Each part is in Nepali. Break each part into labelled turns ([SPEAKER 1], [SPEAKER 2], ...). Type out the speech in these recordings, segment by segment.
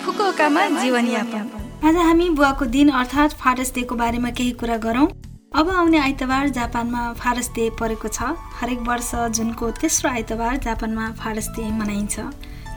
[SPEAKER 1] फुकुओकामा जीवनयापन। आज हामी बुवाको दिन अर्थात् फारस डेको बारेमा केही कुरा गरौँ। अब आउने आइतबार जापानमा फारस डे परेको छ। हरेक वर्ष जुनको तेस्रो आइतबार जापानमा फारस डे मनाइन्छ।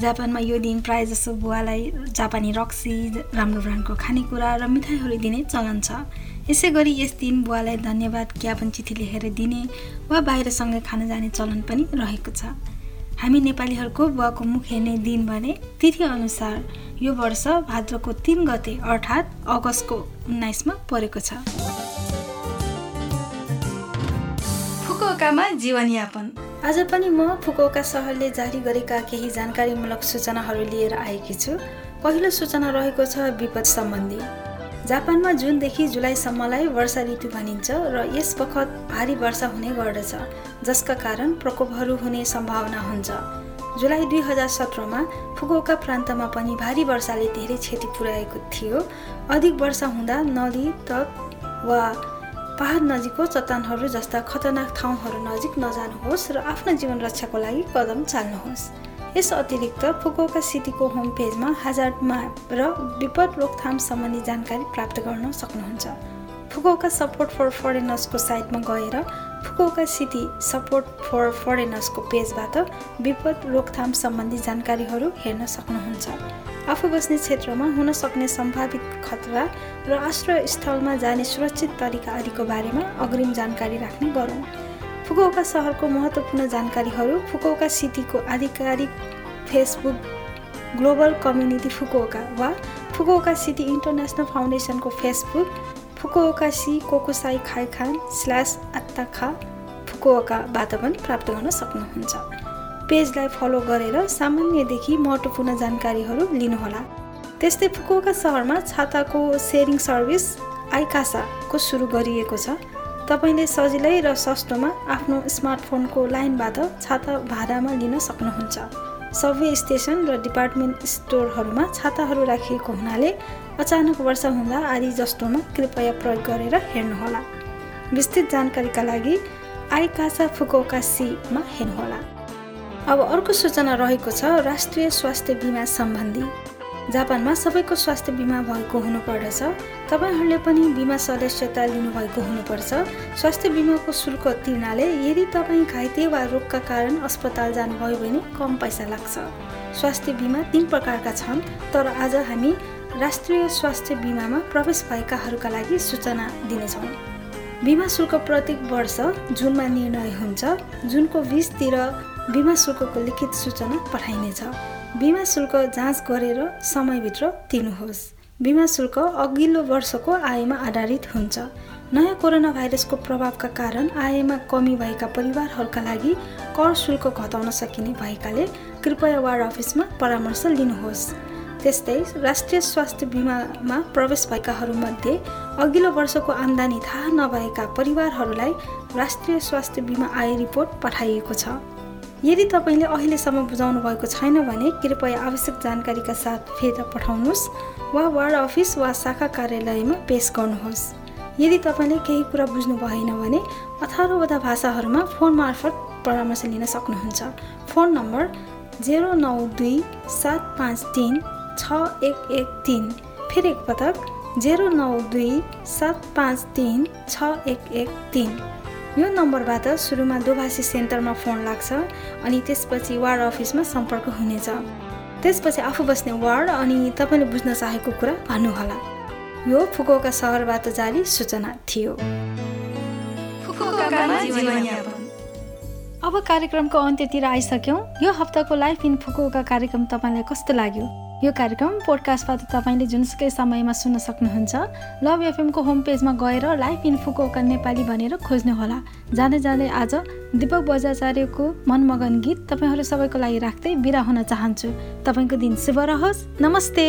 [SPEAKER 1] जापानमा यो दिन प्रायः जसो बुवालाई जापानी रक्सी राम्रो ब्रान्डको खानेकुरा र मिठाईहरू दिने चलन छ। यसै गरी यस दिन बुवालाई धन्यवाद ज्ञापन चिठी लेखेर दिने वा बाहिरसँगै खान जाने चलन पनि रहेको छ। हामी नेपालीहरूको बुवाको मुख हेर्ने दिन भने तिथि अनुसार यो वर्ष भाद्रको तिन गते अर्थात् अगस्तको उन्नाइसमा परेको छ। फुकुओकामा जीवनयापन। आज पनि म फुकुओका सहरले जारी गरेका केही जानकारीमूलक सूचनाहरू लिएर आएकी छु। पहिलो सूचना रहेको छ विपद सम्बन्धी। जापानमा जुनदेखि जुलाईसम्मलाई वर्षा ऋतु भनिन्छ र यस बखत भारी वर्षा हुने गर्दछ जसका कारण प्रकोपहरू हुने सम्भावना हुन्छ। जुलाई दुई हजार सत्रमा फुकुओका प्रान्तमा पनि भारी वर्षाले धेरै क्षति पुर्याएको थियो। अधिक वर्षा हुँदा नदी तट वा पहाड नजिकको चट्टानहरू जस्ता खतरनाक ठाउँहरू नजिक नजानुहोस् र आफ्नो जीवन रक्षाको लागि कदम चाल्नुहोस्। यस अतिरिक्त फुकुओका सिटीको होम पेजमा हाजार्ड म्याप र विपद रोकथाम सम्बन्धी जानकारी प्राप्त गर्न सक्नुहुन्छ। फुकुओका सपोर्ट फर फरेनर्सको साइटमा गएर फुकुओका सिटी सपोर्ट फर फरेनर्सको पेजबाट विपद रोकथाम सम्बन्धी जानकारीहरू हेर्न सक्नुहुन्छ। आफू बस्ने क्षेत्रमा हुन सक्ने सम्भावित खतरा र आश्रय स्थलमा जाने सुरक्षित तरिका आदिको बारेमा अग्रिम जानकारी राख्ने गरौँ। फुकुओका सहरको महत्त्वपूर्ण जानकारीहरू फुकुओका सिटीको आधिकारिक फेसबुक ग्लोबल कम्युनिटी फुकुओका वा फुकुओका सिटी इन्टरनेसनल फाउन्डेसनको फेसबुक फुकुओकासी कोकोसाई खाइखान स्ल्यास आत्ताखा फुकुओकाबाट पनि प्राप्त गर्न सक्नुहुन्छ। पेजलाई फलो गरेर सामान्यदेखि महत्त्वपूर्ण जानकारीहरू लिनुहोला। त्यस्तै फुकुओका सहरमा छाताको सेयरिङ सर्भिस आइकासाको सुरु गरिएको छ। तपाईँले सजिलै र सस्तोमा आफ्नो स्मार्टफोनको लाइनबाट छाता भाडामा लिन सक्नुहुन्छ। सबवे स्टेसन र डिपार्टमेन्ट स्टोरहरूमा छाताहरू राखिएको हुनाले अचानक वर्षा हुँदा आदि जस्तोमा कृपया प्रयोग गरेर हेर्नुहोला। विस्तृत जानकारीका लागि आइकासा फुकोका सीमा हेर्नुहोला। अब अर्को सूचना रहेको छ राष्ट्रिय स्वास्थ्य बिमा सम्बन्धी। जापानमा सबैको स्वास्थ्य बिमा भएको हुनुपर्दछ। तपाईँहरूले पनि बिमा सदस्यता लिनुभएको हुनुपर्छ। स्वास्थ्य बिमाको शुल्क तिर्नाले यदि तपाईँ घाइते वा रोगका कारण अस्पताल जानुभयो भने कम पैसा लाग्छ। स्वास्थ्य बिमा तिन प्रकारका छन् तर आज हामी राष्ट्रिय स्वास्थ्य बिमामा प्रवेश भएकाहरूका लागि सूचना दिनेछौँ। बिमा शुल्क प्रत्येक वर्ष जुनमा निर्णय हुन्छ। जुनको बिसतिर बिमा शुल्कको लिखित सूचना पठाइनेछ। बिमा शुल्क जाँच गरेर समयभित्र तिर्नुहोस्। बिमा शुल्क अघिल्लो वर्षको आयमा आधारित हुन्छ। नयाँ कोरोना भाइरसको प्रभावका कारण आयमा कमी भएका परिवारहरूका लागि कर शुल्क घटाउन सकिने भएकाले कृपया वार्ड अफिसमा परामर्श लिनुहोस्। त्यस्तै राष्ट्रिय स्वास्थ्य बिमामा प्रवेश भएकाहरूमध्ये अघिल्लो वर्षको आम्दानी थाहा नभएका परिवारहरूलाई राष्ट्रिय स्वास्थ्य बिमा आय रिपोर्ट पठाइएको छ। यदि तपाईँले अहिलेसम्म बुझाउनु भएको छैन भने कृपया आवश्यक जानकारीका साथ फेर पठाउनुहोस् वा वार्ड अफिस वा शाखा कार्यालयमा पेस गर्नुहोस्। यदि तपाईँले केही कुरा बुझ्नु भएन भने अठारवटा भाषाहरूमा फोन मार्फत परामर्श लिन सक्नुहुन्छ। फोन नम्बर जेरो नौ दुई सात पाँच तिन छ एक एक तिन। फेरि एकपटक जेरो नौ दुई सात पाँच तिन छ एक एक तिन। यो नम्बरबाट सुरुमा दोभाषी सेन्टरमा फोन लाग्छ अनि त्यसपछि वार्ड अफिसमा सम्पर्क हुनेछ। त्यसपछि आफू बस्ने वार्ड अनि तपाईँले बुझ्न चाहेको कुरा भन्नुहोला। यो फुकुका सहरबाट जारी सूचना थियो। अब कार्यक्रमको अन्त्यतिर आइसक्यौँ। यो हप्ताको लाइफ इन फुकुका कार्यक्रम तपाईँलाई कस्तो लाग्यो? यो कार्यक्रम पोडकास्टबाट तपाईँले जुनसुकै समयमा सुन्न सक्नुहुन्छ लभ एफएमको होम पेजमा गएर लाइफ इन्फोको नेपाली भनेर खोज्नुहोला जाँदै जाँदै आज दिपक बजाचार्यको मनमगन गीत तपाईँहरू सबैको लागि राख्दै बिरा हुन चाहन्छु। तपाईँको दिन शुभ रहोस्। नमस्ते!